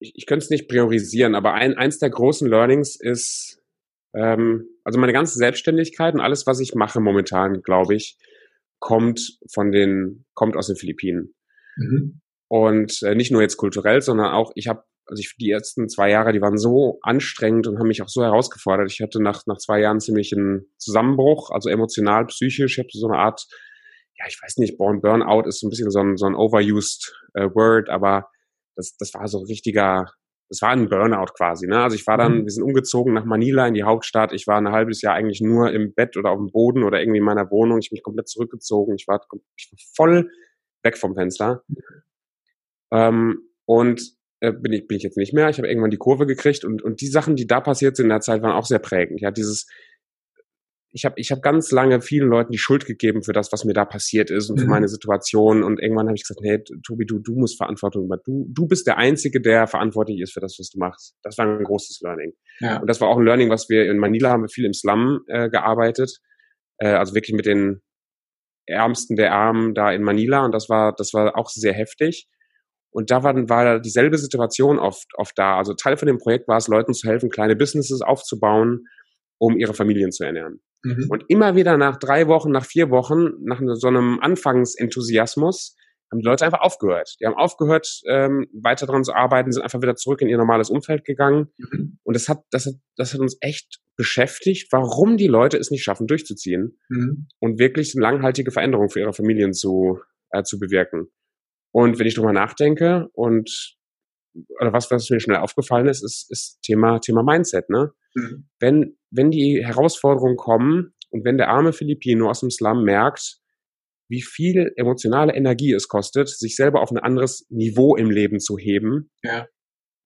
ich, ich könnte es nicht priorisieren, aber ein, eins der großen Learnings ist, ähm, also meine ganze Selbstständigkeit und alles, was ich mache momentan, glaube ich, kommt von den, kommt aus den Philippinen. Mhm. Und äh, nicht nur jetzt kulturell, sondern auch, ich habe, also ich, die ersten zwei Jahre, die waren so anstrengend und haben mich auch so herausgefordert. Ich hatte nach, nach zwei Jahren ziemlich einen Zusammenbruch, also emotional, psychisch. Ich habe so eine Art, ja, ich weiß nicht, Burnout ist so ein bisschen so ein, so ein overused äh, Word, aber das, das war so ein richtiger, das war ein Burnout quasi. Ne? Also ich war dann, mhm. wir sind umgezogen nach Manila in die Hauptstadt. Ich war ein halbes Jahr eigentlich nur im Bett oder auf dem Boden oder irgendwie in meiner Wohnung. Ich bin mich komplett zurückgezogen. Ich war, ich war voll weg vom Fenster. Ähm, und äh, bin, ich, bin ich jetzt nicht mehr. Ich habe irgendwann die Kurve gekriegt und, und die Sachen, die da passiert sind in der Zeit, waren auch sehr prägend. Ja, dieses ich habe ich hab ganz lange vielen Leuten die Schuld gegeben für das, was mir da passiert ist und für mhm. meine Situation. Und irgendwann habe ich gesagt, nee, Tobi, du, du musst Verantwortung übernehmen. Du, du bist der Einzige, der verantwortlich ist für das, was du machst. Das war ein großes Learning. Ja. Und das war auch ein Learning, was wir in Manila haben wir viel im Slum äh, gearbeitet. Äh, also wirklich mit den Ärmsten der Armen da in Manila. Und das war, das war auch sehr heftig. Und da war, war dieselbe Situation oft, oft da. Also Teil von dem Projekt war es, Leuten zu helfen, kleine Businesses aufzubauen, um ihre Familien zu ernähren. Mhm. Und immer wieder nach drei Wochen, nach vier Wochen, nach so einem Anfangsenthusiasmus, haben die Leute einfach aufgehört. Die haben aufgehört, ähm, weiter daran zu arbeiten, sind einfach wieder zurück in ihr normales Umfeld gegangen. Mhm. Und das hat, das hat, das hat uns echt beschäftigt, warum die Leute es nicht schaffen, durchzuziehen mhm. und wirklich eine langhaltige Veränderung für ihre Familien zu, äh, zu bewirken. Und wenn ich drüber nachdenke und oder was, was mir schnell aufgefallen ist, ist, ist Thema, Thema Mindset, ne? Mhm. Wenn, wenn die Herausforderungen kommen und wenn der arme Filipino aus dem Slum merkt, wie viel emotionale Energie es kostet, sich selber auf ein anderes Niveau im Leben zu heben, ja.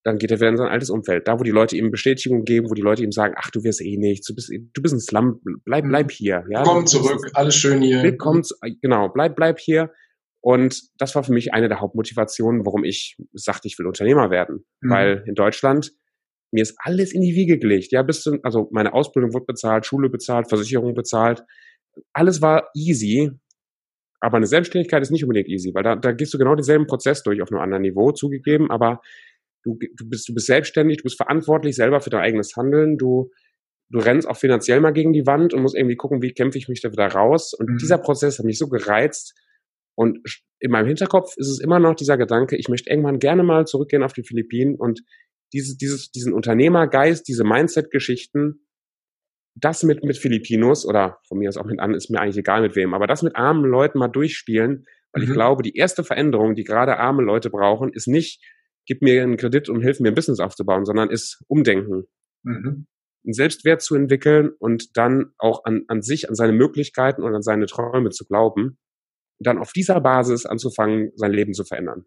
dann geht er wieder in sein altes Umfeld. Da, wo die Leute ihm Bestätigung geben, wo die Leute ihm sagen, ach, du wirst eh nichts, du bist, du bist ein Slum, bleib, bleib mhm. hier. Ja? Komm zurück, alles schön hier. Willkommen, genau, bleib, bleib hier. Und das war für mich eine der Hauptmotivationen, warum ich sagte, ich will Unternehmer werden. Mhm. Weil in Deutschland, mir ist alles in die Wiege gelegt. Ja, bis zu, also meine Ausbildung wurde bezahlt, Schule bezahlt, Versicherung bezahlt. Alles war easy. Aber eine Selbstständigkeit ist nicht unbedingt easy, weil da, da gehst du genau denselben Prozess durch auf einem anderen Niveau zugegeben, aber du, du bist, du bist selbstständig, du bist verantwortlich selber für dein eigenes Handeln, du, du rennst auch finanziell mal gegen die Wand und musst irgendwie gucken, wie kämpfe ich mich da wieder raus. Und mhm. dieser Prozess hat mich so gereizt, und in meinem Hinterkopf ist es immer noch dieser Gedanke, ich möchte irgendwann gerne mal zurückgehen auf die Philippinen und dieses, dieses, diesen Unternehmergeist, diese Mindset-Geschichten, das mit, mit Filipinos oder von mir aus auch mit an, ist mir eigentlich egal mit wem, aber das mit armen Leuten mal durchspielen, weil mhm. ich glaube, die erste Veränderung, die gerade arme Leute brauchen, ist nicht, gib mir einen Kredit und hilf mir ein Business aufzubauen, sondern ist Umdenken. Mhm. Einen Selbstwert zu entwickeln und dann auch an, an sich, an seine Möglichkeiten und an seine Träume zu glauben dann auf dieser Basis anzufangen, sein Leben zu verändern.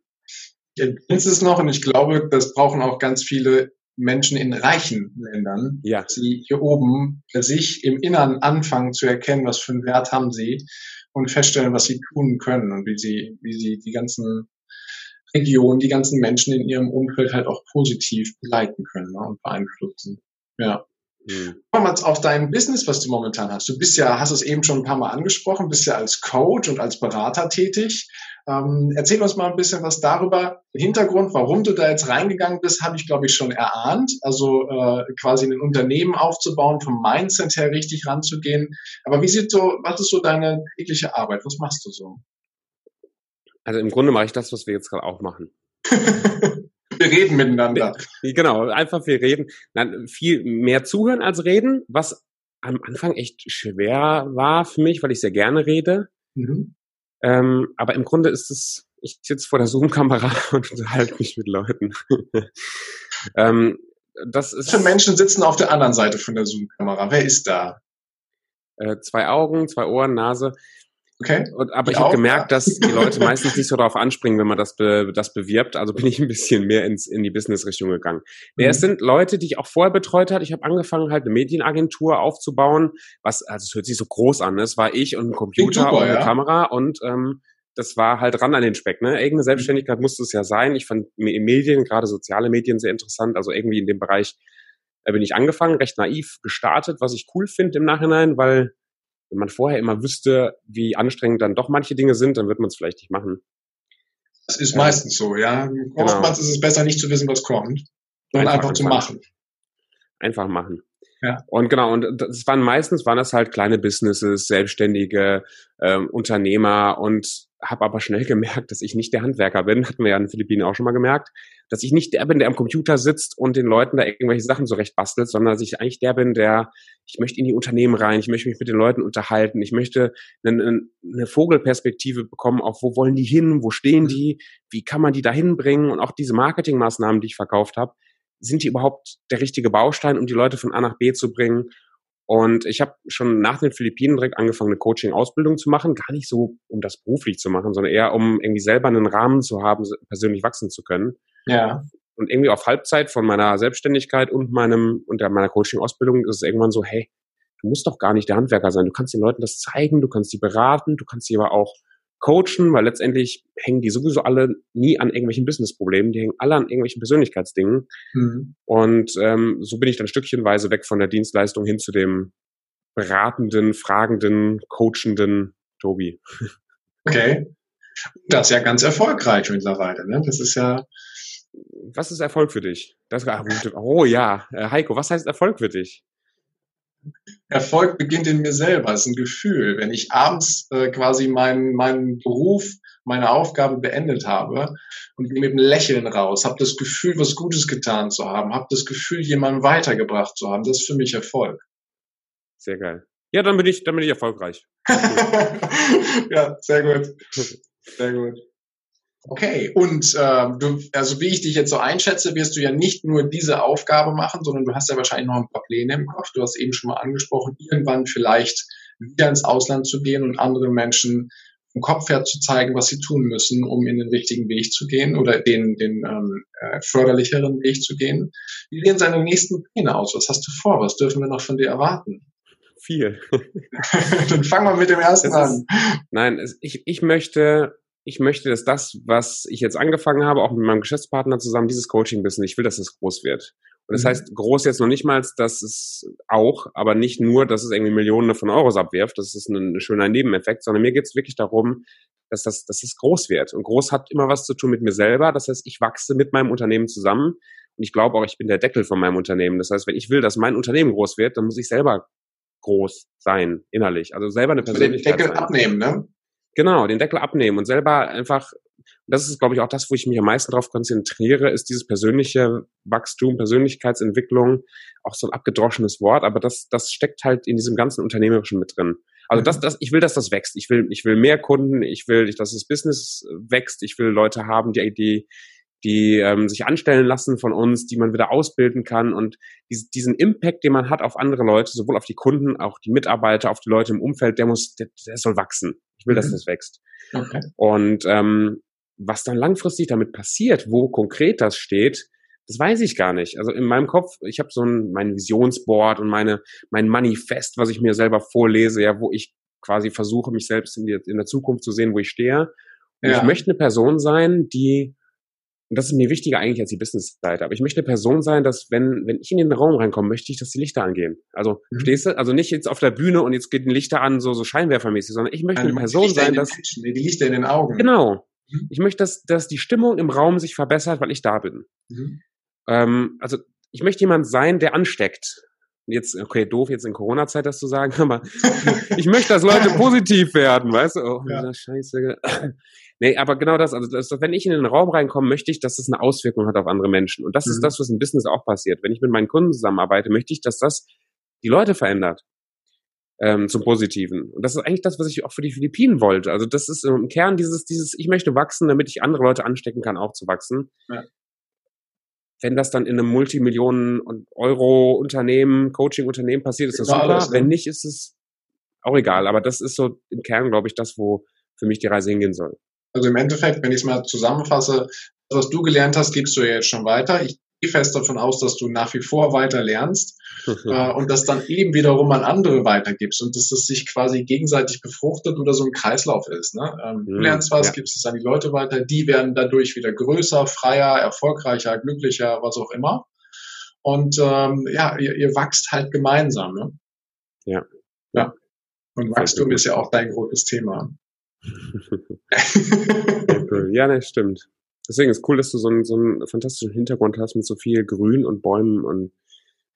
Jetzt ist es noch, und ich glaube, das brauchen auch ganz viele Menschen in reichen Ländern, ja. sie hier oben für sich im Innern anfangen zu erkennen, was für einen Wert haben sie und feststellen, was sie tun können und wie sie, wie sie die ganzen Regionen, die ganzen Menschen in ihrem Umfeld halt auch positiv begleiten können ne, und beeinflussen. Ja. Mhm. Kommen wir auf dein Business, was du momentan hast. Du bist ja, hast es eben schon ein paar Mal angesprochen, bist ja als Coach und als Berater tätig. Ähm, erzähl uns mal ein bisschen was darüber. Hintergrund, warum du da jetzt reingegangen bist, habe ich, glaube ich, schon erahnt. Also äh, quasi ein Unternehmen aufzubauen, vom Mindset her richtig ranzugehen. Aber wie sieht so, was ist so deine tägliche Arbeit? Was machst du so? Also im Grunde mache ich das, was wir jetzt gerade auch machen. wir reden miteinander. Genau, einfach wir reden. Dann viel mehr zuhören als reden, was am Anfang echt schwer war für mich, weil ich sehr gerne rede. Mhm. Ähm, aber im Grunde ist es, ich sitze vor der Zoom-Kamera und unterhalte mich mit Leuten. ähm, das ist. Für Menschen sitzen auf der anderen Seite von der Zoom-Kamera. Wer ist da? Äh, zwei Augen, zwei Ohren, Nase. Okay. Und, aber ich, ich habe gemerkt, dass die Leute meistens nicht so darauf anspringen, wenn man das, be, das bewirbt. Also bin ich ein bisschen mehr ins, in die Business-Richtung gegangen. Mhm. Es sind Leute, die ich auch vorher betreut habe. Ich habe angefangen, halt eine Medienagentur aufzubauen. Was, also es hört sich so groß an. Ne? Es war ich und ein Computer super, und eine ja. Kamera und ähm, das war halt ran an den Speck. Ne? Irgendeine Selbstständigkeit musste es ja sein. Ich fand Medien, gerade soziale Medien, sehr interessant. Also irgendwie in dem Bereich äh, bin ich angefangen, recht naiv gestartet, was ich cool finde im Nachhinein, weil wenn man vorher immer wüsste, wie anstrengend dann doch manche Dinge sind, dann wird man es vielleicht nicht machen. Das ist ja. meistens so, ja. Genau. Oftmals ist es besser, nicht zu wissen, was kommt, sondern einfach, einfach zu machen. Einfach machen. Ja. Und genau, und das waren meistens waren das halt kleine Businesses, selbstständige ähm, Unternehmer und habe aber schnell gemerkt, dass ich nicht der Handwerker bin, hatten wir ja in den Philippinen auch schon mal gemerkt, dass ich nicht der bin, der am Computer sitzt und den Leuten da irgendwelche Sachen zurecht bastelt, sondern dass ich eigentlich der bin, der, ich möchte in die Unternehmen rein, ich möchte mich mit den Leuten unterhalten, ich möchte eine, eine Vogelperspektive bekommen, auf wo wollen die hin, wo stehen mhm. die, wie kann man die da hinbringen und auch diese Marketingmaßnahmen, die ich verkauft habe, sind die überhaupt der richtige Baustein, um die Leute von A nach B zu bringen? Und ich habe schon nach den Philippinen direkt angefangen, eine Coaching-Ausbildung zu machen. Gar nicht so, um das beruflich zu machen, sondern eher, um irgendwie selber einen Rahmen zu haben, persönlich wachsen zu können. Ja. Und irgendwie auf Halbzeit von meiner Selbstständigkeit und meinem und meiner Coaching-Ausbildung ist es irgendwann so, hey, du musst doch gar nicht der Handwerker sein. Du kannst den Leuten das zeigen, du kannst sie beraten, du kannst sie aber auch coachen, weil letztendlich hängen die sowieso alle nie an irgendwelchen Businessproblemen, die hängen alle an irgendwelchen Persönlichkeitsdingen. Mhm. Und ähm, so bin ich dann stückchenweise weg von der Dienstleistung hin zu dem beratenden, fragenden, coachenden Tobi. Okay. Das ist ja ganz erfolgreich mittlerweile. Ne? Das ist ja. Was ist Erfolg für dich? Das, oh ja, äh, Heiko, was heißt Erfolg für dich? Erfolg beginnt in mir selber, es ist ein Gefühl. Wenn ich abends äh, quasi meinen, meinen Beruf, meine Aufgabe beendet habe und gehe mit einem Lächeln raus, habe das Gefühl, was Gutes getan zu haben, habe das Gefühl, jemanden weitergebracht zu haben, das ist für mich Erfolg. Sehr geil. Ja, dann bin ich, dann bin ich erfolgreich. ja, sehr gut. Sehr gut. Okay, und äh, du, also wie ich dich jetzt so einschätze, wirst du ja nicht nur diese Aufgabe machen, sondern du hast ja wahrscheinlich noch ein paar Pläne im Kopf. Du hast eben schon mal angesprochen, irgendwann vielleicht wieder ins Ausland zu gehen und anderen Menschen vom Kopf her zu zeigen, was sie tun müssen, um in den richtigen Weg zu gehen oder den, den ähm, äh, förderlicheren Weg zu gehen. Wie sehen seine nächsten Pläne aus? Was hast du vor? Was dürfen wir noch von dir erwarten? Viel. Dann fangen wir mit dem ersten ist, an. Nein, ich, ich möchte ich möchte, dass das, was ich jetzt angefangen habe, auch mit meinem Geschäftspartner zusammen, dieses Coaching-Business, ich will, dass es groß wird. Und das mhm. heißt, groß jetzt noch nicht mal, dass es auch, aber nicht nur, dass es irgendwie Millionen von Euros abwirft, das ist ein, ein schöner Nebeneffekt, sondern mir geht es wirklich darum, dass das, dass es groß wird. Und groß hat immer was zu tun mit mir selber. Das heißt, ich wachse mit meinem Unternehmen zusammen. Und ich glaube auch, ich bin der Deckel von meinem Unternehmen. Das heißt, wenn ich will, dass mein Unternehmen groß wird, dann muss ich selber groß sein, innerlich. Also selber eine Persönlichkeit. Den Deckel sein. abnehmen, ne? Genau, den Deckel abnehmen und selber einfach, das ist, glaube ich, auch das, wo ich mich am meisten darauf konzentriere, ist dieses persönliche Wachstum, Persönlichkeitsentwicklung, auch so ein abgedroschenes Wort, aber das, das steckt halt in diesem ganzen Unternehmerischen mit drin. Also das, mhm. das, ich will, dass das wächst. Ich will, ich will mehr Kunden, ich will, dass das Business wächst, ich will Leute haben, die, die, die ähm, sich anstellen lassen von uns, die man wieder ausbilden kann und dies, diesen Impact, den man hat auf andere Leute, sowohl auf die Kunden, auch die Mitarbeiter, auf die Leute im Umfeld, der muss, der, der soll wachsen. Ich will, mhm. dass das wächst. Okay. Und ähm, was dann langfristig damit passiert, wo konkret das steht, das weiß ich gar nicht. Also in meinem Kopf, ich habe so ein mein Visionsboard und meine mein Manifest, was ich mir selber vorlese, ja, wo ich quasi versuche, mich selbst in, die, in der Zukunft zu sehen, wo ich stehe. Und ja. ich möchte eine Person sein, die und das ist mir wichtiger eigentlich als die Business-Seite. Aber ich möchte eine Person sein, dass wenn, wenn ich in den Raum reinkomme, möchte ich, dass die Lichter angehen. Also, mhm. stehst du? Also nicht jetzt auf der Bühne und jetzt geht ein Lichter an, so, so scheinwerfermäßig, sondern ich möchte also eine Person sein, dass. Menschen, die Lichter in den Augen. Genau. Mhm. Ich möchte, dass, dass die Stimmung im Raum sich verbessert, weil ich da bin. Mhm. Ähm, also, ich möchte jemand sein, der ansteckt jetzt, okay, doof jetzt in Corona-Zeit das zu sagen, aber ich möchte, dass Leute positiv werden, weißt du? Oh, ja. Scheiße. nee, aber genau das, also das, wenn ich in den Raum reinkomme, möchte ich, dass das eine Auswirkung hat auf andere Menschen. Und das mhm. ist das, was im Business auch passiert. Wenn ich mit meinen Kunden zusammenarbeite, möchte ich, dass das die Leute verändert. Ähm, zum Positiven. Und das ist eigentlich das, was ich auch für die Philippinen wollte. Also das ist im Kern dieses, dieses, ich möchte wachsen, damit ich andere Leute anstecken kann, auch zu wachsen. Ja wenn das dann in einem Multimillionen Euro Unternehmen, Coaching-Unternehmen passiert, ist das super. Alles, ne? Wenn nicht, ist es auch egal. Aber das ist so im Kern, glaube ich, das, wo für mich die Reise hingehen soll. Also im Endeffekt, wenn ich es mal zusammenfasse, was du gelernt hast, gibst du ja jetzt schon weiter. Ich fest davon aus, dass du nach wie vor weiter lernst äh, und das dann eben wiederum an andere weitergibst und dass das sich quasi gegenseitig befruchtet oder so ein Kreislauf ist. Ne? Ähm, du mhm, lernst was, ja. gibst es an die Leute weiter, die werden dadurch wieder größer, freier, erfolgreicher, glücklicher, was auch immer. Und ähm, ja, ihr, ihr wachst halt gemeinsam. Ne? Ja. Ja. Und Wachstum ist ja auch dein großes Thema. Ja, das stimmt. Deswegen ist cool, dass du so einen, so einen fantastischen Hintergrund hast mit so viel Grün und Bäumen und.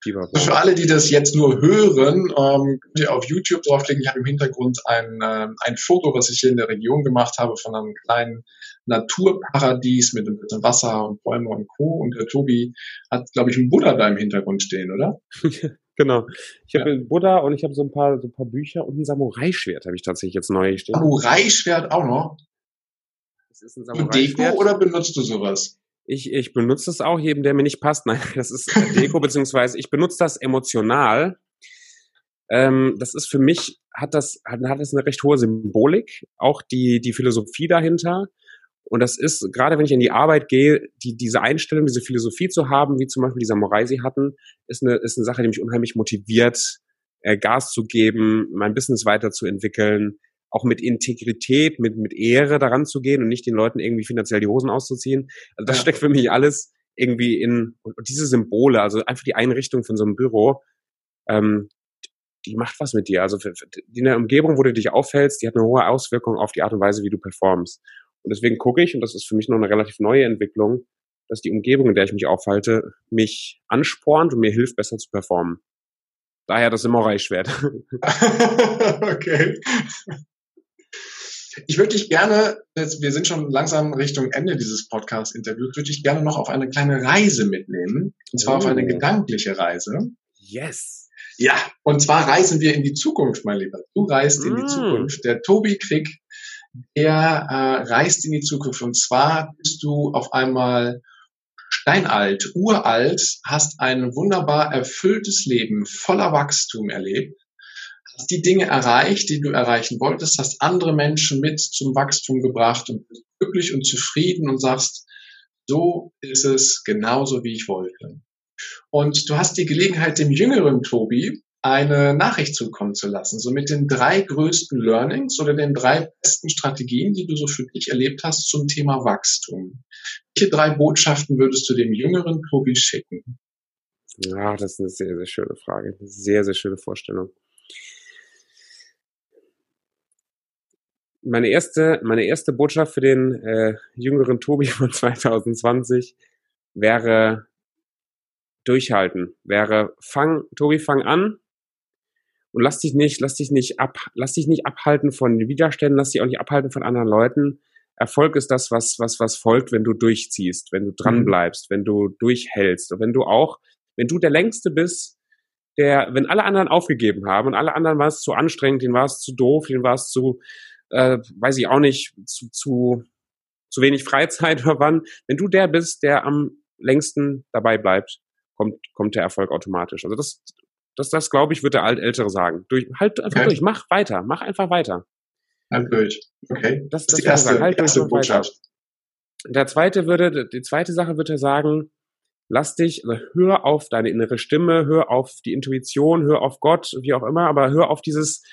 Für alle, die das jetzt nur hören, ähm, könnt ihr auf YouTube draufklicken. Ich habe im Hintergrund ein, äh, ein Foto, was ich hier in der Region gemacht habe, von einem kleinen Naturparadies mit ein bisschen Wasser und Bäume und Co. Und der Tobi hat, glaube ich, einen Buddha da im Hintergrund stehen, oder? genau. Ich habe ja. einen Buddha und ich habe so ein paar, so ein paar Bücher und ein Samurai-Schwert habe ich tatsächlich jetzt neu stehen. Samurai-Schwert auch noch? Das ist ein. Deko oder benutzt du sowas? Ich, ich benutze das auch jedem, der mir nicht passt. Nein, das ist Deko, beziehungsweise ich benutze das emotional. Ähm, das ist für mich, hat das, hat, hat das eine recht hohe Symbolik, auch die, die Philosophie dahinter. Und das ist, gerade wenn ich in die Arbeit gehe, die, diese Einstellung, diese Philosophie zu haben, wie zum Beispiel die Samurai sie hatten, ist eine, ist eine Sache, die mich unheimlich motiviert, äh, Gas zu geben, mein Business weiterzuentwickeln, auch mit Integrität, mit, mit Ehre daran zu gehen und nicht den Leuten irgendwie finanziell die Hosen auszuziehen. Also das ja. steckt für mich alles irgendwie in, und diese Symbole, also einfach die Einrichtung von so einem Büro, ähm, die macht was mit dir. Also für, für, in der Umgebung, wo du dich aufhältst, die hat eine hohe Auswirkung auf die Art und Weise, wie du performst. Und deswegen gucke ich, und das ist für mich noch eine relativ neue Entwicklung, dass die Umgebung, in der ich mich aufhalte, mich anspornt und mir hilft, besser zu performen. Daher das Samurai-Schwert. okay. Ich würde dich gerne, jetzt, wir sind schon langsam Richtung Ende dieses Podcast-Interviews, würde ich gerne noch auf eine kleine Reise mitnehmen. Und zwar oh. auf eine oh. gedankliche Reise. Yes. Ja, und zwar reisen wir in die Zukunft, mein Lieber. Du reist mm. in die mm. Zukunft. Der Tobi Krieg, der äh, reist in die Zukunft. Und zwar bist du auf einmal steinalt, uralt, hast ein wunderbar erfülltes Leben voller Wachstum erlebt die Dinge erreicht, die du erreichen wolltest, hast andere Menschen mit zum Wachstum gebracht und bist glücklich und zufrieden und sagst, so ist es genauso, wie ich wollte. Und du hast die Gelegenheit, dem jüngeren Tobi eine Nachricht zukommen zu lassen, so mit den drei größten Learnings oder den drei besten Strategien, die du so für dich erlebt hast zum Thema Wachstum. Welche drei Botschaften würdest du dem jüngeren Tobi schicken? Ja, das ist eine sehr, sehr schöne Frage. Sehr, sehr schöne Vorstellung. Meine erste, meine erste Botschaft für den äh, jüngeren Tobi von 2020 wäre durchhalten. Wäre fang, Tobi, fang an und lass dich nicht, lass dich nicht ab, lass dich nicht abhalten von Widerständen, lass dich auch nicht abhalten von anderen Leuten. Erfolg ist das, was, was, was folgt, wenn du durchziehst, wenn du dran mhm. bleibst, wenn du durchhältst und wenn du auch, wenn du der Längste bist, der, wenn alle anderen aufgegeben haben und alle anderen war es zu anstrengend, denen war es zu doof, denen war es zu, äh, weiß ich auch nicht, zu, zu, zu wenig Freizeit oder wann. Wenn du der bist, der am längsten dabei bleibt, kommt, kommt der Erfolg automatisch. Also das, das, das glaube ich, wird der Altältere sagen. Durch, halt einfach okay. durch, mach weiter, mach einfach weiter. Halt durch. Okay. Das, das, das ist die erste, sagen, halt erste Botschaft. Weiter. Der zweite würde, die zweite Sache würde sagen, lass dich, also hör auf deine innere Stimme, hör auf die Intuition, hör auf Gott, wie auch immer, aber hör auf dieses,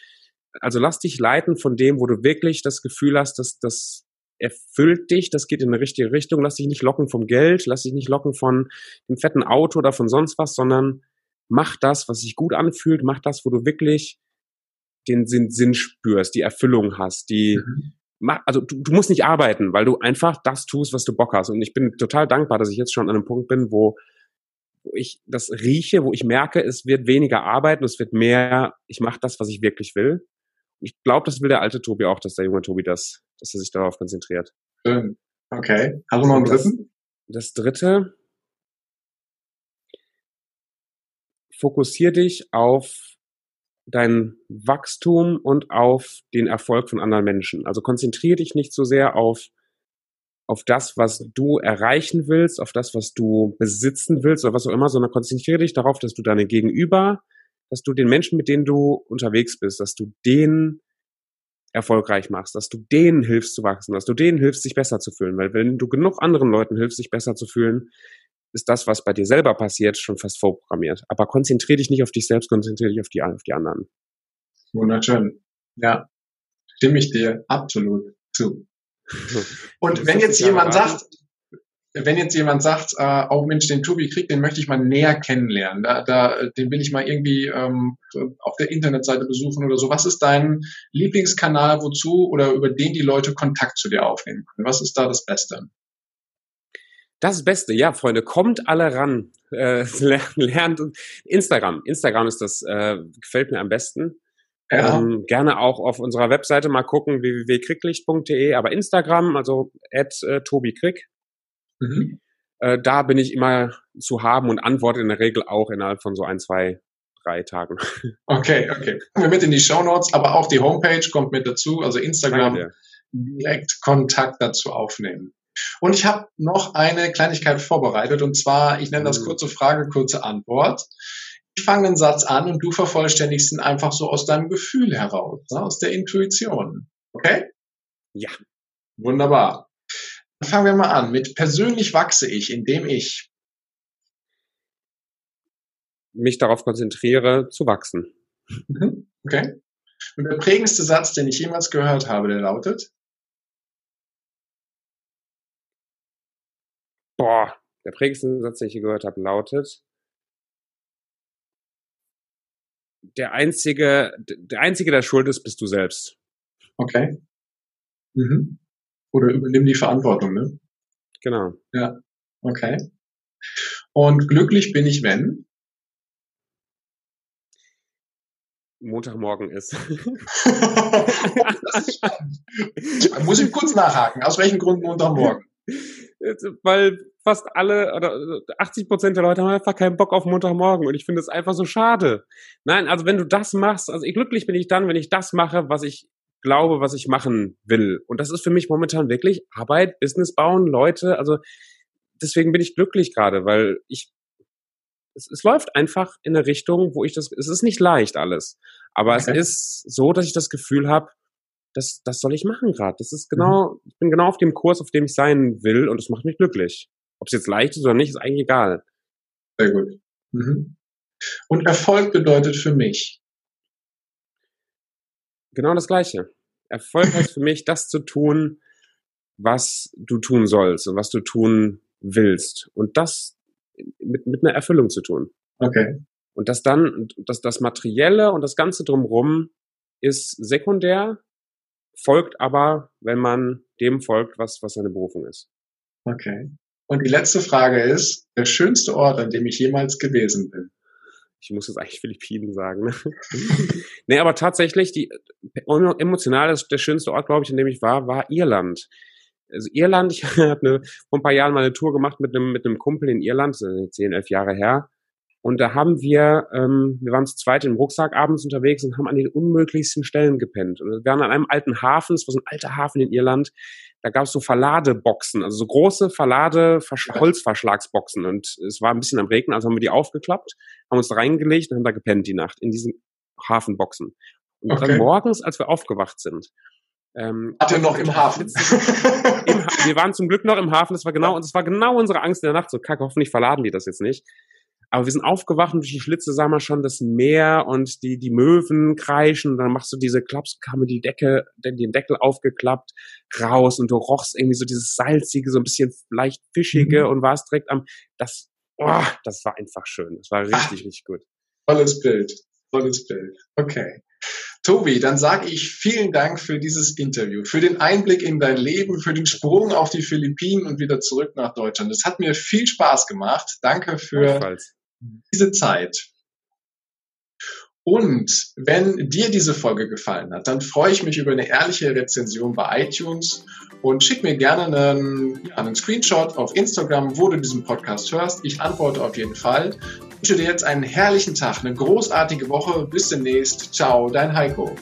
also lass dich leiten von dem, wo du wirklich das Gefühl hast, dass das erfüllt dich, das geht in eine richtige Richtung. Lass dich nicht locken vom Geld, lass dich nicht locken von dem fetten Auto oder von sonst was, sondern mach das, was sich gut anfühlt, mach das, wo du wirklich den Sinn, Sinn spürst, die Erfüllung hast, die, mhm. mach, also du, du musst nicht arbeiten, weil du einfach das tust, was du Bock hast. Und ich bin total dankbar, dass ich jetzt schon an einem Punkt bin, wo, wo ich das rieche, wo ich merke, es wird weniger arbeiten, es wird mehr, ich mache das, was ich wirklich will ich glaube, das will der alte Tobi auch, dass der junge Tobi das, dass er sich darauf konzentriert. Schön. Okay. Hast du noch einen dritten? Das, das dritte. Fokussier dich auf dein Wachstum und auf den Erfolg von anderen Menschen. Also konzentriere dich nicht so sehr auf, auf das, was du erreichen willst, auf das, was du besitzen willst oder was auch immer, sondern konzentriere dich darauf, dass du deine Gegenüber dass du den Menschen, mit denen du unterwegs bist, dass du denen erfolgreich machst, dass du denen hilfst zu wachsen, dass du denen hilfst, sich besser zu fühlen. Weil wenn du genug anderen Leuten hilfst, sich besser zu fühlen, ist das, was bei dir selber passiert, schon fast vorprogrammiert. Aber konzentriere dich nicht auf dich selbst, konzentriere dich auf die, auf die anderen. Wunderschön. Ja, stimme ich dir absolut zu. Und wenn jetzt jemand sagt, wenn jetzt jemand sagt, äh, oh Mensch, den Tobi Krieg, den möchte ich mal näher kennenlernen, da, da, den will ich mal irgendwie ähm, auf der Internetseite besuchen oder so. Was ist dein Lieblingskanal, wozu oder über den die Leute Kontakt zu dir aufnehmen können? Was ist da das Beste? Das Beste, ja, Freunde, kommt alle ran, äh, lernt Instagram. Instagram ist das, äh, gefällt mir am besten. Ja. Ähm, gerne auch auf unserer Webseite mal gucken, www.krieglicht.de, aber Instagram, also at äh, Tobi Krieg. Mhm. Äh, da bin ich immer zu haben und antworte in der Regel auch innerhalb von so ein, zwei, drei Tagen. Okay, okay. Kommen wir mit in die Show Notes, aber auch die Homepage kommt mit dazu, also Instagram direkt Kontakt dazu aufnehmen. Und ich habe noch eine Kleinigkeit vorbereitet und zwar, ich nenne das mhm. kurze Frage, kurze Antwort. Ich fange einen Satz an und du vervollständigst ihn einfach so aus deinem Gefühl heraus, ne, aus der Intuition. Okay? Ja. Wunderbar. Dann fangen wir mal an mit persönlich wachse ich, indem ich mich darauf konzentriere, zu wachsen. Mhm. Okay. Und der prägendste Satz, den ich jemals gehört habe, der lautet? Boah, der prägendste Satz, den ich gehört habe, lautet, der einzige, der einzige, der schuld ist, bist du selbst. Okay. Mhm. Oder übernimm die Verantwortung, ne? Genau. Ja. Okay. Und glücklich bin ich, wenn? Montagmorgen ist. ist. Muss ich kurz nachhaken. Aus welchem Grund Montagmorgen? Weil fast alle oder 80 Prozent der Leute haben einfach keinen Bock auf Montagmorgen und ich finde es einfach so schade. Nein, also wenn du das machst, also ich, glücklich bin ich dann, wenn ich das mache, was ich glaube, was ich machen will. Und das ist für mich momentan wirklich Arbeit, Business bauen, Leute. Also deswegen bin ich glücklich gerade, weil ich es, es läuft einfach in eine Richtung, wo ich das. Es ist nicht leicht alles, aber okay. es ist so, dass ich das Gefühl habe, das, das soll ich machen gerade. Das ist genau, mhm. ich bin genau auf dem Kurs, auf dem ich sein will und das macht mich glücklich. Ob es jetzt leicht ist oder nicht, ist eigentlich egal. Sehr gut. Mhm. Und Erfolg bedeutet für mich? Genau das Gleiche. Erfolg heißt für mich, das zu tun, was du tun sollst und was du tun willst. Und das mit, mit einer Erfüllung zu tun. Okay. Und das dann, dass das Materielle und das Ganze drumherum ist sekundär, folgt aber, wenn man dem folgt, was, was seine Berufung ist. Okay. Und die letzte Frage ist, der schönste Ort, an dem ich jemals gewesen bin. Ich muss jetzt eigentlich Philippinen sagen. Ne? nee, aber tatsächlich, die emotional ist der schönste Ort, glaube ich, an dem ich war, war Irland. Also Irland, ich habe ne, vor ein paar Jahren mal eine Tour gemacht mit einem mit einem Kumpel in Irland, zehn, elf Jahre her. Und da haben wir, ähm, wir waren zu zweit im Rucksack abends unterwegs und haben an den unmöglichsten Stellen gepennt. Und wir waren an einem alten Hafen, es war so ein alter Hafen in Irland, da gab es so Verladeboxen, also so große Verlade Holzverschlagsboxen. Und es war ein bisschen am Regnen, also haben wir die aufgeklappt, haben uns da reingelegt und haben da gepennt die Nacht in diesen Hafenboxen. Und okay. dann morgens, als wir aufgewacht sind, ähm, Hat er noch im Hafen? Im ha wir waren zum Glück noch im Hafen, das war genau, und das war genau unsere Angst in der Nacht, so kacke, hoffentlich verladen die das jetzt nicht. Aber wir sind aufgewacht und durch die Schlitze sah man schon das Meer und die, die Möwen kreischen. Und dann machst du diese Klaps, kam die Decke, den Deckel aufgeklappt, raus und du rochst irgendwie so dieses salzige, so ein bisschen leicht fischige mhm. und warst direkt am, das, oh, das war einfach schön. Das war richtig, Ach, richtig gut. Tolles Bild. Tolles Bild. Okay. Tobi, dann sage ich vielen Dank für dieses Interview, für den Einblick in dein Leben, für den Sprung auf die Philippinen und wieder zurück nach Deutschland. Es hat mir viel Spaß gemacht. Danke für diese Zeit. Und wenn dir diese Folge gefallen hat, dann freue ich mich über eine ehrliche Rezension bei iTunes und schick mir gerne einen, einen Screenshot auf Instagram, wo du diesen Podcast hörst. Ich antworte auf jeden Fall. Ich wünsche dir jetzt einen herrlichen Tag, eine großartige Woche. Bis demnächst. Ciao, dein Heiko.